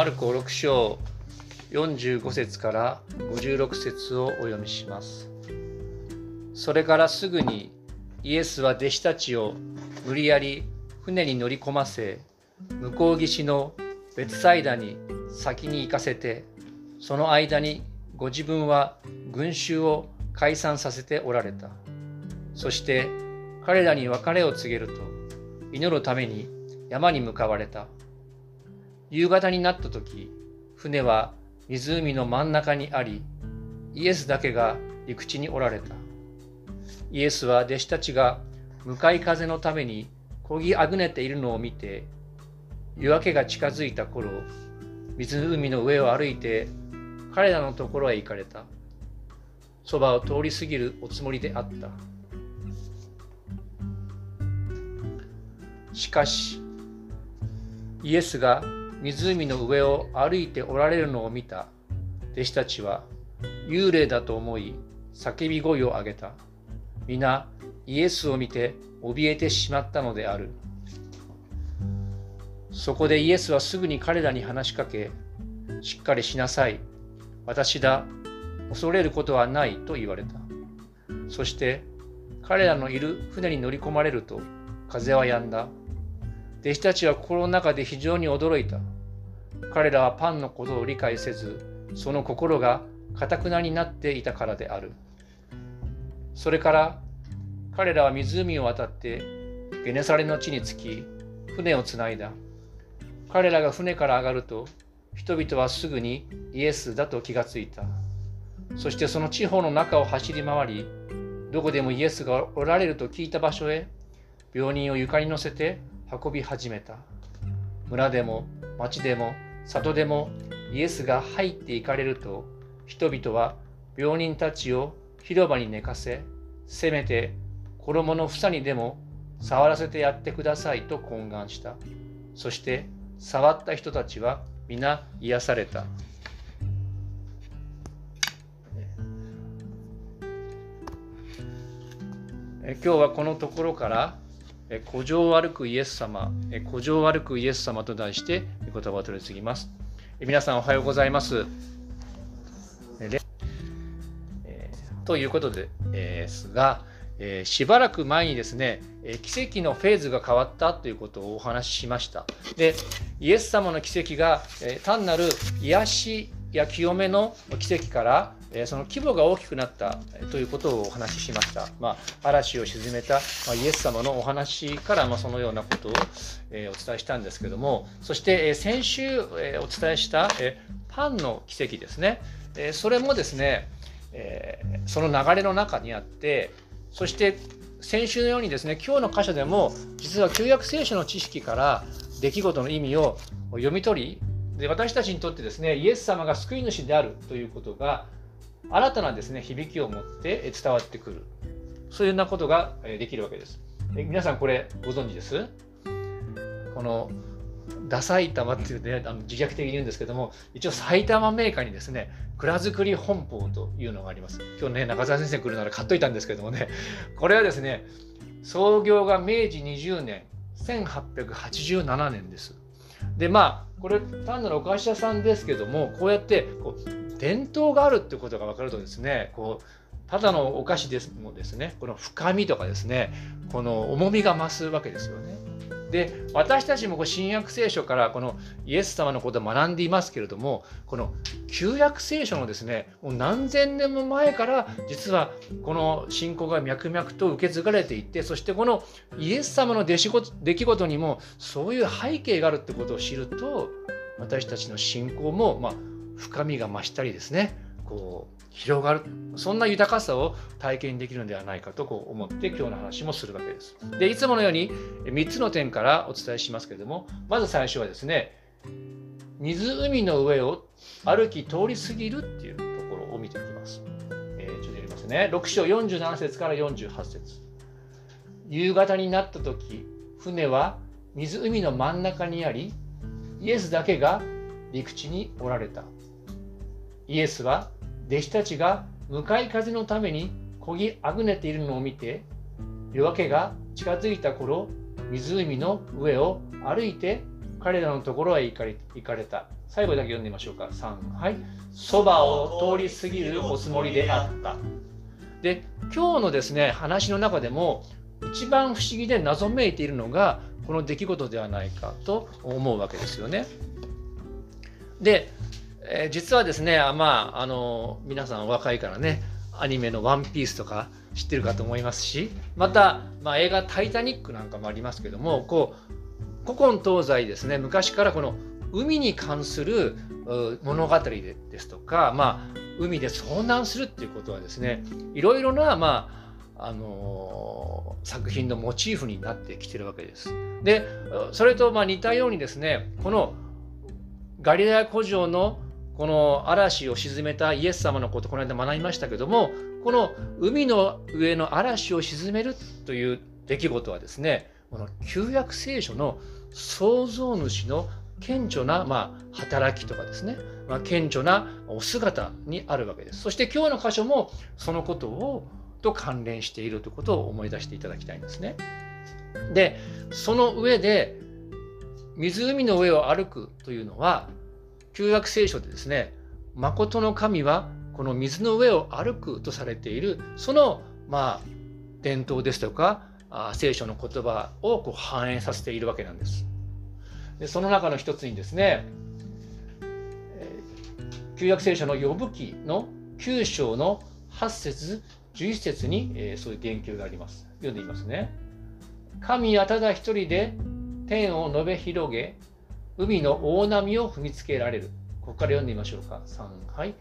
マルコ6章45節から56節をお読みします。それからすぐにイエスは弟子たちを無理やり船に乗り込ませ向こう岸の別サイダに先に行かせてその間にご自分は群衆を解散させておられたそして彼らに別れを告げると祈るために山に向かわれた夕方になった時船は湖の真ん中にありイエスだけが陸地におられた。イエスは弟子たちが向かい風のためにこぎあぐねているのを見て夜明けが近づいた頃湖の上を歩いて彼らのところへ行かれた。そばを通り過ぎるおつもりであった。しかしイエスが湖の上を歩いておられるのを見た弟子たちは幽霊だと思い叫び声を上げた。皆イエスを見て怯えてしまったのである。そこでイエスはすぐに彼らに話しかけ、しっかりしなさい。私だ。恐れることはないと言われた。そして彼らのいる船に乗り込まれると風は止んだ。弟子たちは心の中で非常に驚いた。彼らはパンのことを理解せず、その心がかたくなになっていたからである。それから彼らは湖を渡ってゲネサレの地に着き船をつないだ。彼らが船から上がると人々はすぐにイエスだと気がついた。そしてその地方の中を走り回りどこでもイエスがおられると聞いた場所へ病人を床に乗せて運び始めた。村でも町でも里でもイエスが入っていかれると人々は病人たちを広場に寝かせ、せめて衣の房にでも触らせてやってくださいと懇願した。そして触った人たちは皆癒された。今日はこのところから「古城を歩くイエス様」「古城を歩くイエス様」と題して言葉を取り次ぎます。皆さんおはようございます。ということで、えー、が、え、しばらく前にですね、え奇跡のフェーズが変わったということをお話ししました。で、イエス様の奇跡が、え単なる癒しや清めの奇跡から、その規模が大きくなったということをお話ししました。まあ、嵐を鎮めた、まイエス様のお話から、ま、そのようなことを、えお伝えしたんですけども、そして、え先週、えお伝えした、えパンの奇跡ですね。えそれもですね、え、その流れの中にあってそして先週のようにですね今日の箇所でも実は旧約聖書の知識から出来事の意味を読み取りで私たちにとってですねイエス様が救い主であるということが新たなですね響きを持って伝わってくるそういうようなことができるわけです。皆さんこれご存知です？このダ埼玉っていうね、あの自虐的に言うんですけども、一応埼玉メーカーにですね、蔵造り本舗というのがあります。今日ね、中澤先生来るなら買っといたんですけどもね、これはですね、創業が明治20年、1887年です。で、まあ、これ単なるお菓子屋さんですけども、こうやってこう伝統があるってことが分かるとですね、こうただのお菓子ですもですね、この深みとかですね、この重みが増すわけですよね。で私たちもこう新約聖書からこのイエス様のことを学んでいますけれどもこの旧約聖書のですねもう何千年も前から実はこの信仰が脈々と受け継がれていってそしてこのイエス様の出来事にもそういう背景があるってことを知ると私たちの信仰もまあ深みが増したりですねこう広がるそんな豊かさを体験できるのではないかとこう思って今日の話もするわけです。でいつものように3つの点からお伝えしますけれどもまず最初はですね湖の上を歩き通り過ぎるっていうところを見ていきます。えー、ちょっとやりますね。6章47節から48節夕方になった時船は湖の真ん中にありイエスだけが陸地におられた。イエスは弟子たちが向かい風のためにこぎあぐねているのを見て夜明けが近づいた頃湖の上を歩いて彼らのところへ行かれた。最後だけ読んでみましょうか。3。はい。そばを通り過ぎるおつもりであった。で、今日のですね、話の中でも、一番不思議で謎めいているのが、この出来事ではないかと思うわけですよね。で、えー、実はですね、まあ、あの皆さん若いからね、アニメの「ワンピースとか知ってるかと思いますしまた、まあ、映画「タイタニック」なんかもありますけどもこう古今東西ですね昔からこの海に関する物語ですとか、まあ、海で遭難するっていうことはですねいろいろな、まああのー、作品のモチーフになってきてるわけです。でそれとまあ似たようにですねこのガリラヤ古城のこの嵐を沈めたイエス様のことこの間学びましたけどもこの海の上の嵐を沈めるという出来事はですねこの旧約聖書の創造主の顕著な、まあ、働きとかですね、まあ、顕著なお姿にあるわけです。そして今日の箇所もそのことをと関連しているということを思い出していただきたいんですね。でその上で湖の上を歩くというのは旧約聖書でですね、誠の神はこの水の上を歩くとされている、その、まあ、伝統ですとか、あ聖書の言葉をこう反映させているわけなんです。でその中の一つにですね、旧約聖書の呼ぶ記の9章の8節11節に、え、そういう言及があります。読んでみますね。神はただ一人で天を述べ広げ、海の大波を踏みつけられる。ここから読んでみましょうか。3、はい。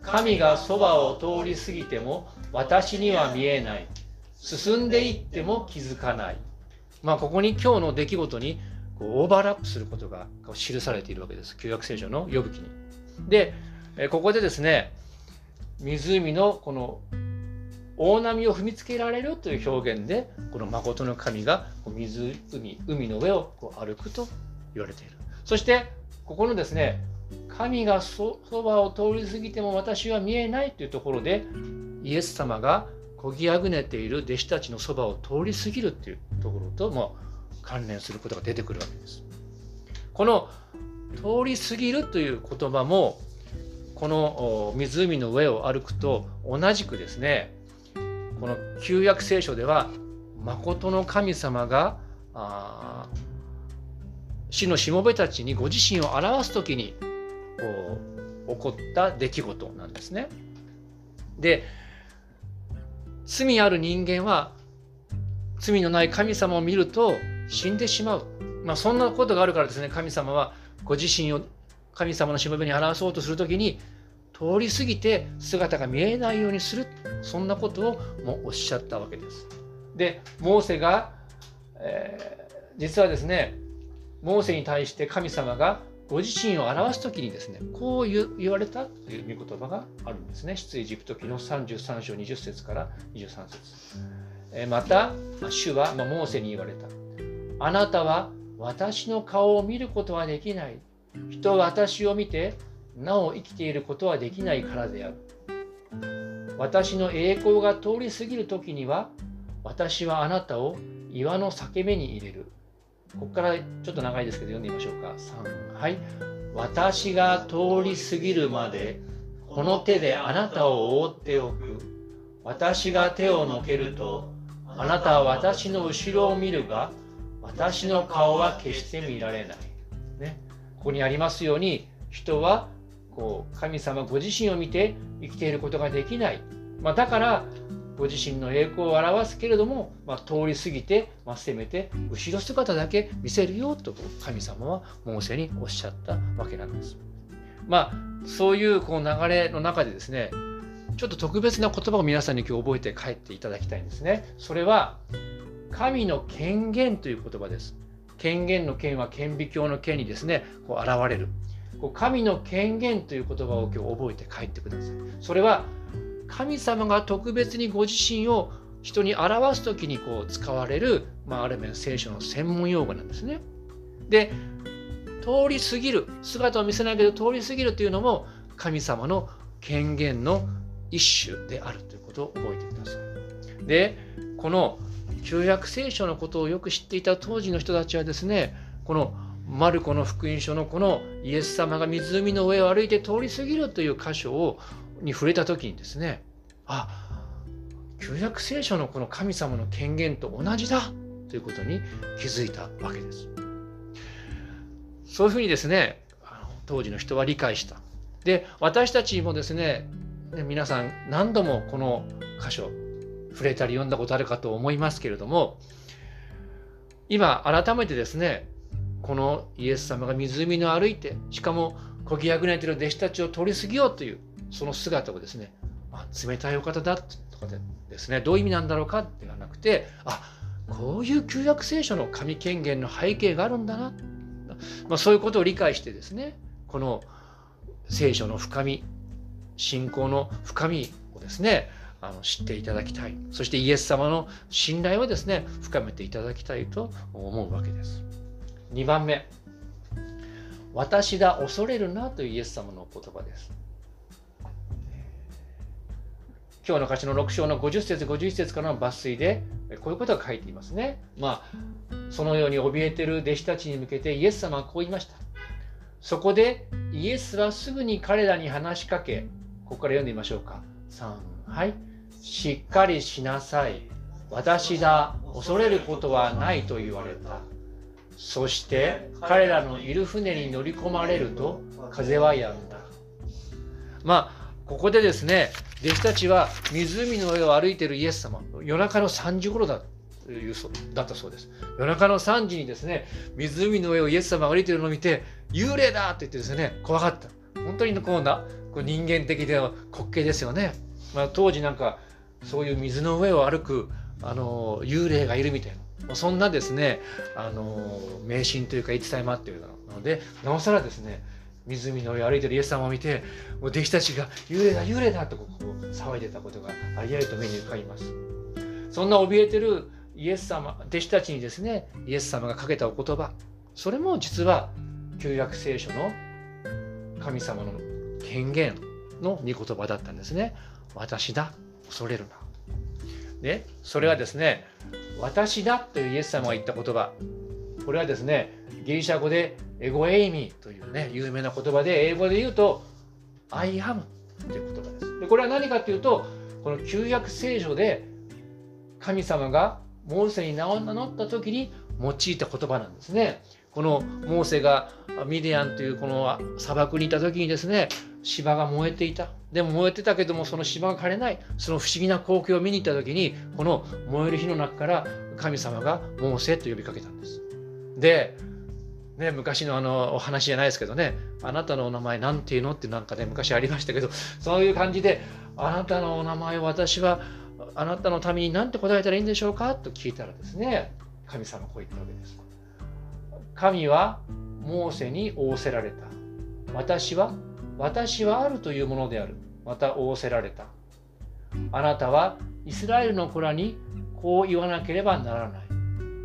神がそばを通り過ぎても私には見えない。進んでいっても気づかない。まあ、ここに今日の出来事にこうオーバーラップすることが記されているわけです。旧約聖書の呼ぶ記に。で、ここでですね、湖のこの大波を踏みつけられるという表現で、この誠の神が湖、海の上をこう歩くと言われている。そしてここのですね神がそばを通り過ぎても私は見えないというところでイエス様がこぎあぐねている弟子たちのそばを通り過ぎるというところとも関連することが出てくるわけです。この通り過ぎるという言葉もこの湖の上を歩くと同じくですねこの旧約聖書では誠の神様があ死のしもべたちにご自身を表す時にこう起こった出来事なんですね。で罪ある人間は罪のない神様を見ると死んでしまう、まあ、そんなことがあるからですね神様はご自身を神様のしもべに表そうとする時に通り過ぎて姿が見えないようにするそんなことをもうおっしゃったわけです。でモーセが、えー、実はですねモーセに対して神様がご自身を表す時にですねこう言われたという御言葉があるんですね。出エジプト記の33章20節から23節。えまた主はまモーセに言われた。あなたは私の顔を見ることはできない。人は私を見てなお生きていることはできないからである。私の栄光が通り過ぎる時には私はあなたを岩の裂け目に入れる。ここからちょっと長いですけど読んでみましょうか。3はい。私が通り過ぎるまでこの手であなたを覆っておく。私が手をのけるとあなたは私の後ろを見るが私の顔は決して見られない。ね、ここにありますように人はこう神様ご自身を見て生きていることができない。まあ、だからご自身の栄光を表すけれども、まあ、通り過ぎて、まあ、せめて後ろ姿だけ見せるよと神様はモーセにおっしゃったわけなんです。まあそういうこう流れの中でですねちょっと特別な言葉を皆さんに今日覚えて帰っていただきたいんですね。それは神の権限という言葉です。権限の権は顕微鏡の権にですねこう現れる。こう神の権限という言葉を今日覚えて帰ってください。それは神様が特別にご自身を人に表す時にこう使われる、まあ、ある面聖書の専門用語なんですね。で通り過ぎる姿を見せないけど通り過ぎるというのも神様の権限の一種であるということを覚えてください。でこの旧約聖書のことをよく知っていた当時の人たちはですねこのマルコの福音書のこのイエス様が湖の上を歩いて通り過ぎるという箇所をに触れた時にですねあ旧約聖書のこの神様の権限と同じだということに気づいたわけです。そういうふうにですね当時の人は理解した。で私たちもですね皆さん何度もこの箇所触れたり読んだことあるかと思いますけれども今改めてですねこのイエス様が湖の歩いてしかもこぎあぐねてる弟子たちを通り過ぎようというその姿をですね、あ、冷たいお方だとかでですねどういう意味なんだろうかではなくてあこういう旧約聖書の神権限の背景があるんだな、まあ、そういうことを理解してですねこの聖書の深み信仰の深みをですねあの知っていただきたい。そしてイエス様の信頼をですね深めていただきたいと思うわけです。2番目私だ恐れるなというイエス様の言葉です。今日の歌詞の6章の50節51節からの抜粋でこういうことが書いていますねまあそのように怯えてる弟子たちに向けてイエス様はこう言いましたそこでイエスはすぐに彼らに話しかけここから読んでみましょうか3はいしっかりしなさい。私だ、恐れることはないと言われた。そして彼らのいる船に乗り込まれると風は止んだ。まあ、ここでですね、弟子たちは湖の上を歩いているイエス様、夜中の3時頃だというだったそうです。夜中の3時にですね、湖の上をイエス様が歩いているのを見て、幽霊だって言ってですね、怖かった。本当にこうなこう人間的では滑稽ですよね。まあ、当時なんかそういう水の上を歩くあの幽霊がいるみたいなそんなですねあの迷信というか言い伝えもあっているのでなおさらですね湖の上歩いてるイエス様を見てもう弟子たちが幽霊だ幽霊だとこう騒いでたことがありありと目に浮かびます。そんな怯えてるイエス様弟子たちにですねイエス様がかけたお言葉それも実は旧約聖書の神様の権限の御言葉だったんですね。私だ恐れるな。でそれはですね私だというイエス様が言った言葉。これはですねギリシャ語でエゴエイミーというね有名な言葉で英語で言うと I am という言葉です。でこれは何かというとこの旧約聖書で神様がモーセに名を名乗った時に用いた言葉なんですね。このモーセがミディアンというこの砂漠にいた時にですね芝が燃えていたでも燃えてたけどもその芝が枯れないその不思議な光景を見に行った時にこの燃える火の中から神様がモーセと呼びかけたんですで、ね、昔のあのお話じゃないですけどねあなたのお名前なんていうのってなんかね昔ありましたけどそういう感じであなたのお名前私はあなたのために何て答えたらいいんでしょうかと聞いたらですね神様こう言ったわけです。神はモーセに仰せられた。私は私はあるというものである。また仰せられた。あなたはイスラエルの子らにこう言わなければならない。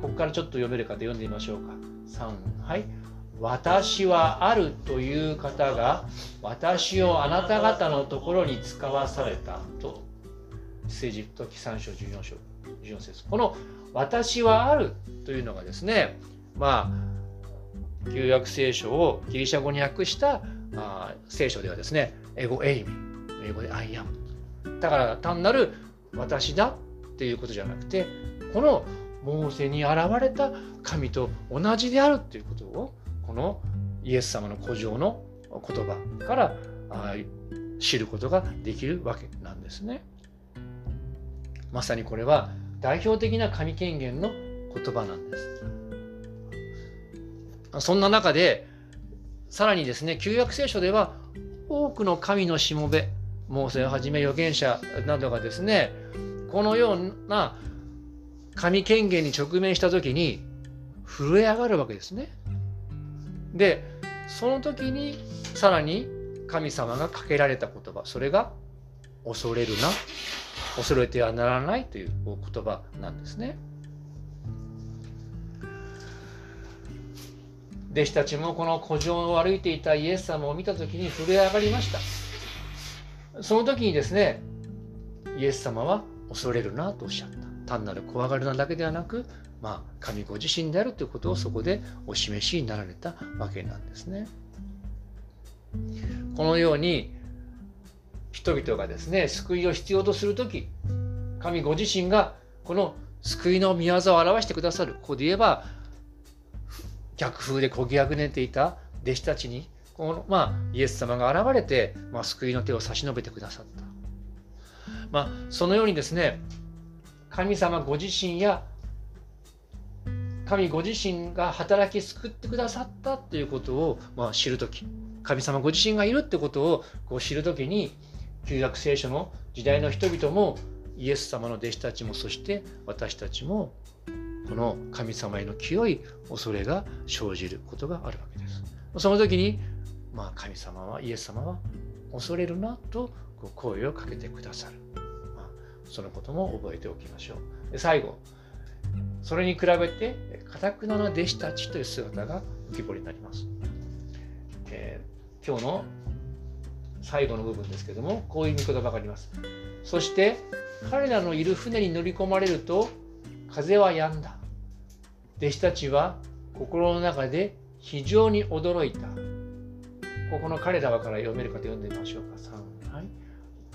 ここからちょっと読める方読んでみましょうか。3はい。私はあるという方が私をあなた方のところに使わされたと。政治と記3章14章14節。この私はあるというのがですねまあ旧約聖書をギリシャ語に訳したあ聖書ではですね、英語エイミ、英語で I am。だから単なる私だっていうことじゃなくて、このモーセに現れた神と同じであるっていうことを、このイエス様の古城の言葉から知ることができるわけなんですね。まさにこれは代表的な神権限の言葉なんです。そんな中でさらにですね旧約聖書では多くの神のしもべモーセをはじめ預言者などがですねこのような神権限に直面した時に震え上がるわけですね。でその時にさらに神様がかけられた言葉それが恐れるな恐れてはならないという言葉なんですね。弟子たちもこの古城を歩いていたイエス様を見た時に震え上がりましたその時にですねイエス様は恐れるなとおっしゃった単なる怖がりなだけではなく、まあ、神ご自身であるということをそこでお示しになられたわけなんですね。このように人々がですね救いを必要とする時神ご自身がこの救いの御業を表してくださるここで言えば逆風でこぎあぐねていた弟子たちにこの、まあ、イエス様が現れて、まあ、救いの手を差し伸べてくださった。まあ、そのようにですね神様ご自身や神ご自身が働き救ってくださったということを、まあ、知る時神様ご自身がいるってことをこう知る時に旧約聖書の時代の人々もイエス様の弟子たちもそして私たちもこの神様への清い恐れが生じることがあるわけです。その時に、まあ、神様はイエス様は恐れるなと声をかけてくださる。そのことも覚えておきましょう。で最後、それに比べて、かたくなな弟子たちという姿が浮き彫りになります。えー、今日の最後の部分ですけども、こういう見言葉があります。そして、彼らのいる船に乗り込まれると、風は止んだ。弟子たちは心の中で非常に驚いた。ここの彼らはから読めるかと読んでみましょうか。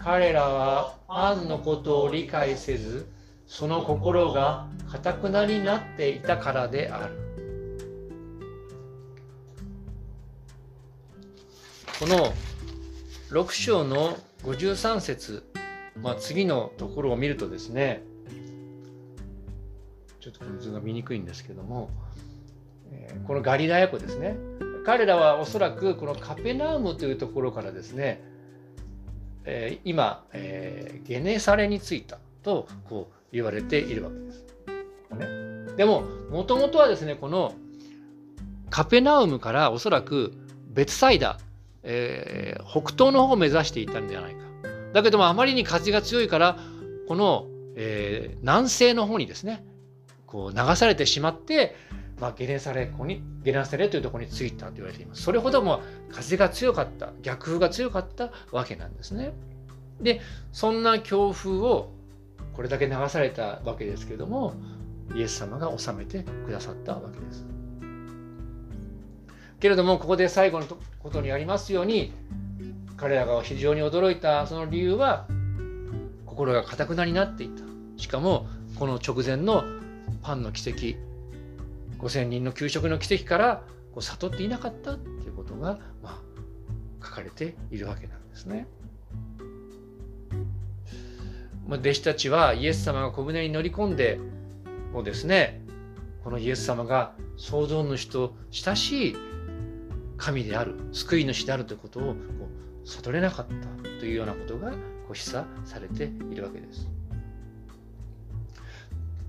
彼らはパンのことを理解せず、その心がかたくなになっていたからである。この6章の53節、まあ、次のところを見るとですねちょっとこの図が見にくいんですけども、え、このガリラヤ湖ですね彼らはおそらくこのカペナウムというところからですね、えー、今、えー、ゲネサレに着いたとこう言われているわけです。ね、でももともとはですねこのカペナウムからおそらく別サイダ、えー、北東の方を目指していたんじゃないか。だけどもあまりに風が強いからこの、えー、南西の方にですねこう流されてしまって、まあ、ゲネサレ湖にゲネサレというところに着いたと言われています。それほども風が強かった逆風が強かったわけなんですね。でそんな強風をこれだけ流されたわけですけれどもイエス様が治めてくださったわけです。けれどもここで最後のことにありますように彼らが非常に驚いたその理由は心がかたくなになっていたしかもこの直前のパンの奇跡5,000人の給食の奇跡からこう悟っていなかったということが、まあ、書かれているわけなんですね。ま弟子たちはイエス様が小舟に乗り込んでもうですねこのイエス様が創造主と親しい神である救い主であるということをこう悟れなかったというようなことがこう示唆されているわけです。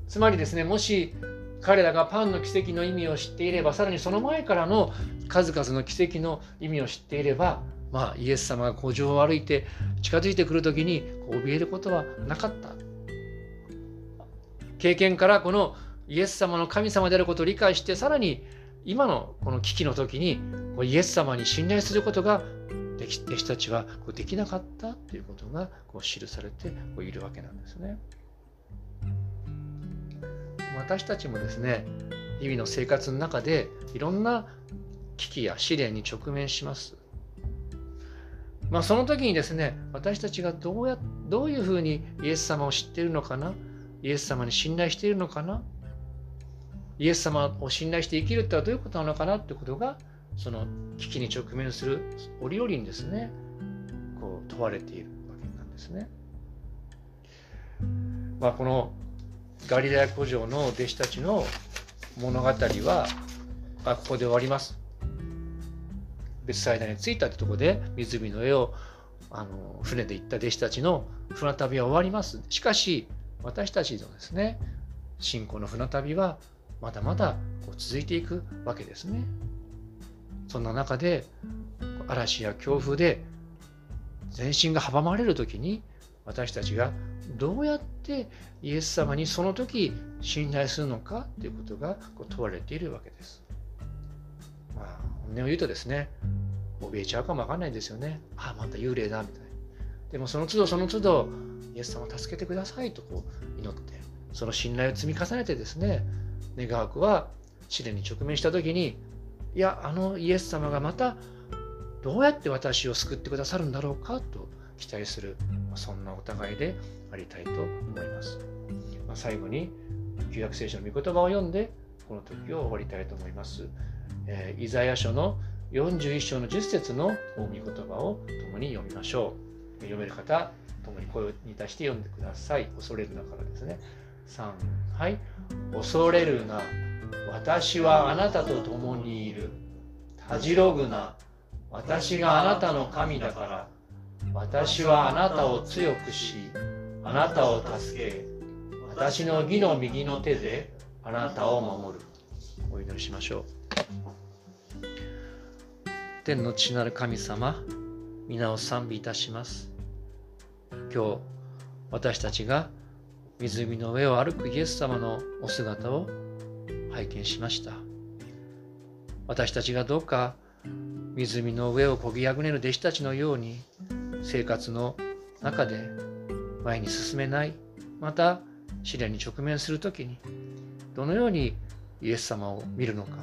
つまりですねもし彼らがパンの奇跡の意味を知っていればさらにその前からの数々の奇跡の意味を知っていればまあ、イエス様が古城を歩いて近づいてくる時に怯えることはなかった経験からこのイエス様の神様であることを理解してさらに今のこの危機の時にイエス様に信頼することが弟子たちはできなかったということが記されているわけなんですね。私たちもですね日々の生活の中でいろんな危機や試練に直面します。まあ、その時にですね私たちがどうやどういうふうにイエス様を知っているのかな？イエス様に信頼しているのかな？イエス様を信頼して生きるってはどういうことなのかな？ってことがその危機に直面する折々にですねこう問われているわけなんですね。まあ、このガリラヤ古城の弟子たちの物語は、あ、ここで終わります。別サイダに着いたってとこで湖の上をあの船で行った弟子たちの船旅は終わります。しかし私たちのですね信仰の船旅はまだまだこう続いていくわけですね。そんな中で嵐や強風で全身が阻まれる時に私たちがどうやってイエス様にその時信頼するのかということが問われているわけです。まあ、本音を言うとですね、怯えちゃうかもわかんないんですよね。ああ、また幽霊だ、みたいな。でもその都度その都度、イエス様を助けてくださいとこう祈って、その信頼を積み重ねてですね願わくは試練に直面した時にいやあのイエス様がまたどうやって私を救ってくださるんだろうかと期待するそんなお互いでありたいと思います。まあ、最後に旧約聖書の御言葉を読んでこの時を終わりたいと思います。えー、イザヤ書の41章の10節の御言葉を共に読みましょう。読める方、共に声に出して読んでください。恐れるなからですね。3、はい。恐れるな。私はあなたと共にいる。たじろぐな。私があなたの神だから。私はあなたを強くし、あなたを助け、私の義の右の手であなたを守る。お祈りしましょう。天の父なる神様、皆を賛美いたします。今日、私たちが湖の上を歩くイエス様のお姿を拝見しました。私たちがどうか湖の上をこぎあぐねる弟子たちのように生活の中で前に進めない。また試練に直面する時にどのようにイエス様を見るのか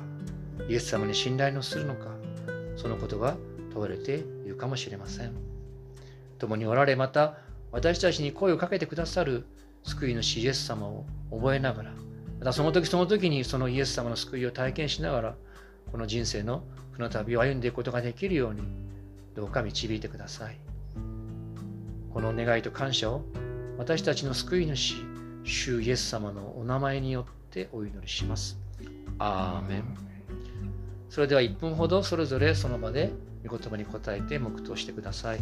イエス様に信頼のするのかそのことが問われているかもしれません。共におられまた私たちに声をかけてくださる救い主イエス様を覚えながらまたその時その時にそのイエス様の救いを体験しながらこの人生のこの旅を歩んでいくことができるようにどうか導いてください。この願いと感謝を私たちの救い主主イエス様のお名前によってお祈りしますアーメンそれでは1分ほどそれぞれその場で御言葉に答えて黙祷してください。